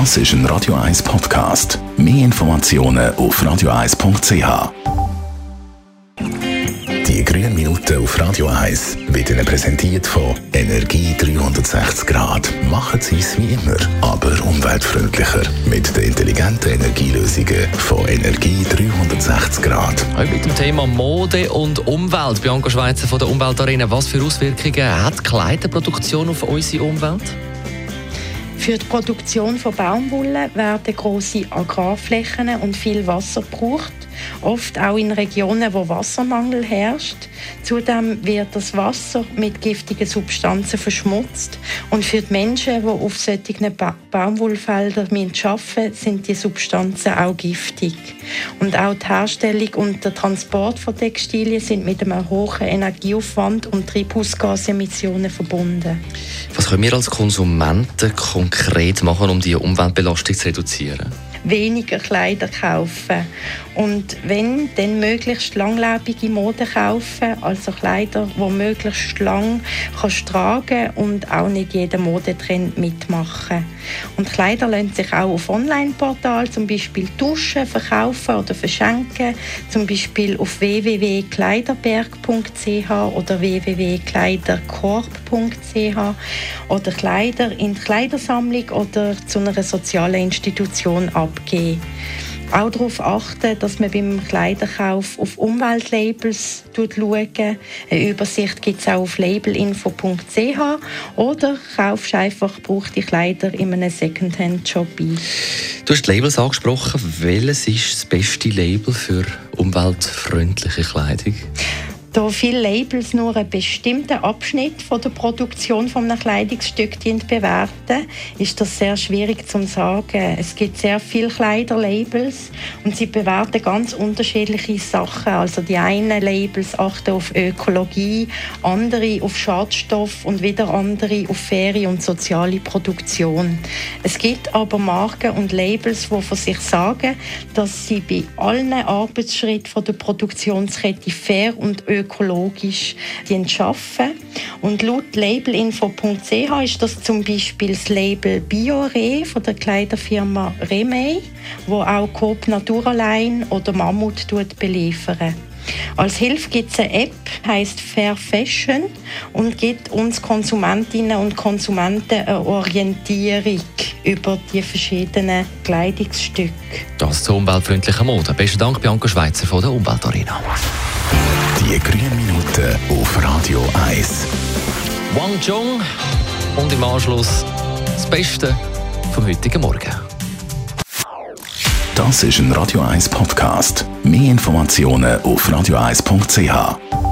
Das ist ein Radio 1 Podcast. Mehr Informationen auf radio1.ch. Die grünen Minuten auf Radio 1 wird Ihnen präsentiert von Energie 360 Grad. Machen Sie es wie immer, aber umweltfreundlicher. Mit den intelligenten Energielösungen von Energie 360 Grad. Heute mit dem Thema Mode und Umwelt. Bianca Schweizer von der Umweltarena. Was für Auswirkungen hat Kleiderproduktion auf unsere Umwelt? Für die Produktion von Baumwolle werden große Agrarflächen und viel Wasser gebraucht, oft auch in Regionen, wo Wassermangel herrscht. Zudem wird das Wasser mit giftigen Substanzen verschmutzt und für die Menschen, die auf solchen ba Baumwollfeldern arbeiten sind die Substanzen auch giftig. Und auch die Herstellung und der Transport von Textilien sind mit einem hohen Energieaufwand und Treibhausgasemissionen verbunden. Was können wir als Konsumenten konkret machen, um die Umweltbelastung zu reduzieren? Weniger Kleider kaufen. Und wenn, dann möglichst langlebige Mode kaufen, also Kleider, die möglichst lang kannst tragen und auch nicht jeden Modetrend mitmachen. Und Kleider lassen sich auch auf Online-Portalen, zum Beispiel Duschen, verkaufen oder verschenken, zum Beispiel auf www.kleiderberg.ch oder www.kleiderkorb.ch oder Kleider in die Kleidersammlung oder zu einer sozialen Institution abgeben auch darauf achten, dass man beim Kleiderkauf auf Umweltlabels schaut. Eine Übersicht gibt es auch auf labelinfo.ch oder kaufst einfach gebrauchte Kleider in einem Secondhand-Shop ein. Du hast die Labels angesprochen. Welches ist das beste Label für umweltfreundliche Kleidung? Da viele Labels nur einen bestimmten Abschnitt von der Produktion von einem Kleidungsstück bewerten, ist das sehr schwierig zu sagen. Es gibt sehr viele Kleiderlabels und sie bewerten ganz unterschiedliche Sachen. Also die einen Labels achten auf Ökologie, andere auf Schadstoff und wieder andere auf faire und soziale Produktion. Es gibt aber Marken und Labels, die von sich sagen, dass sie bei allen Arbeitsschritten von der Produktionskette fair und ökologisch ökologisch arbeiten. Und laut labelinfo.ch ist das zum Beispiel das Label Biore von der Kleiderfirma Remey, wo auch Coop Naturaline oder Mammut beliefern. Als Hilfe gibt es eine App, heißt Fair Fashion und gibt uns Konsumentinnen und Konsumenten eine Orientierung über die verschiedenen Kleidungsstücke. Das zur umweltfreundlichen Mode. Besten Dank, Bianca Schweizer von der Umweltarena. Die grünen Minuten auf Radio 1. Wang Chung und im Anschluss das Beste vom heutigen Morgen. Das ist ein Radio 1 Podcast. Mehr Informationen auf radio1.ch.